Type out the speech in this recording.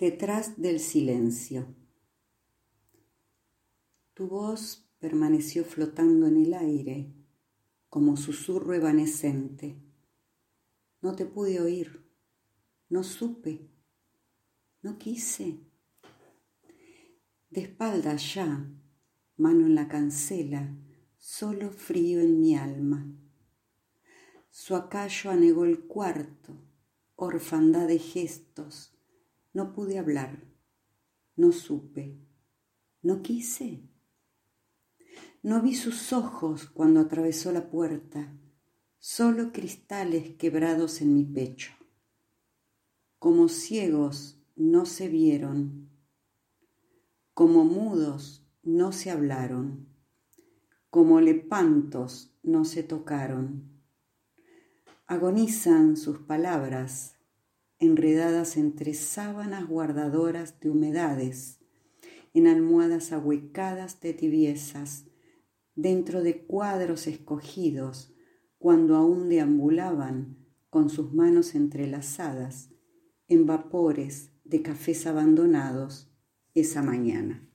Detrás del silencio. Tu voz permaneció flotando en el aire como susurro evanescente. No te pude oír, no supe, no quise. De espaldas ya, mano en la cancela, solo frío en mi alma. Su acallo anegó el cuarto, orfandad de gestos, no pude hablar, no supe, no quise. No vi sus ojos cuando atravesó la puerta, solo cristales quebrados en mi pecho. Como ciegos no se vieron, como mudos no se hablaron, como lepantos no se tocaron. Agonizan sus palabras enredadas entre sábanas guardadoras de humedades, en almohadas ahuecadas de tibiezas, dentro de cuadros escogidos, cuando aún deambulaban con sus manos entrelazadas en vapores de cafés abandonados esa mañana.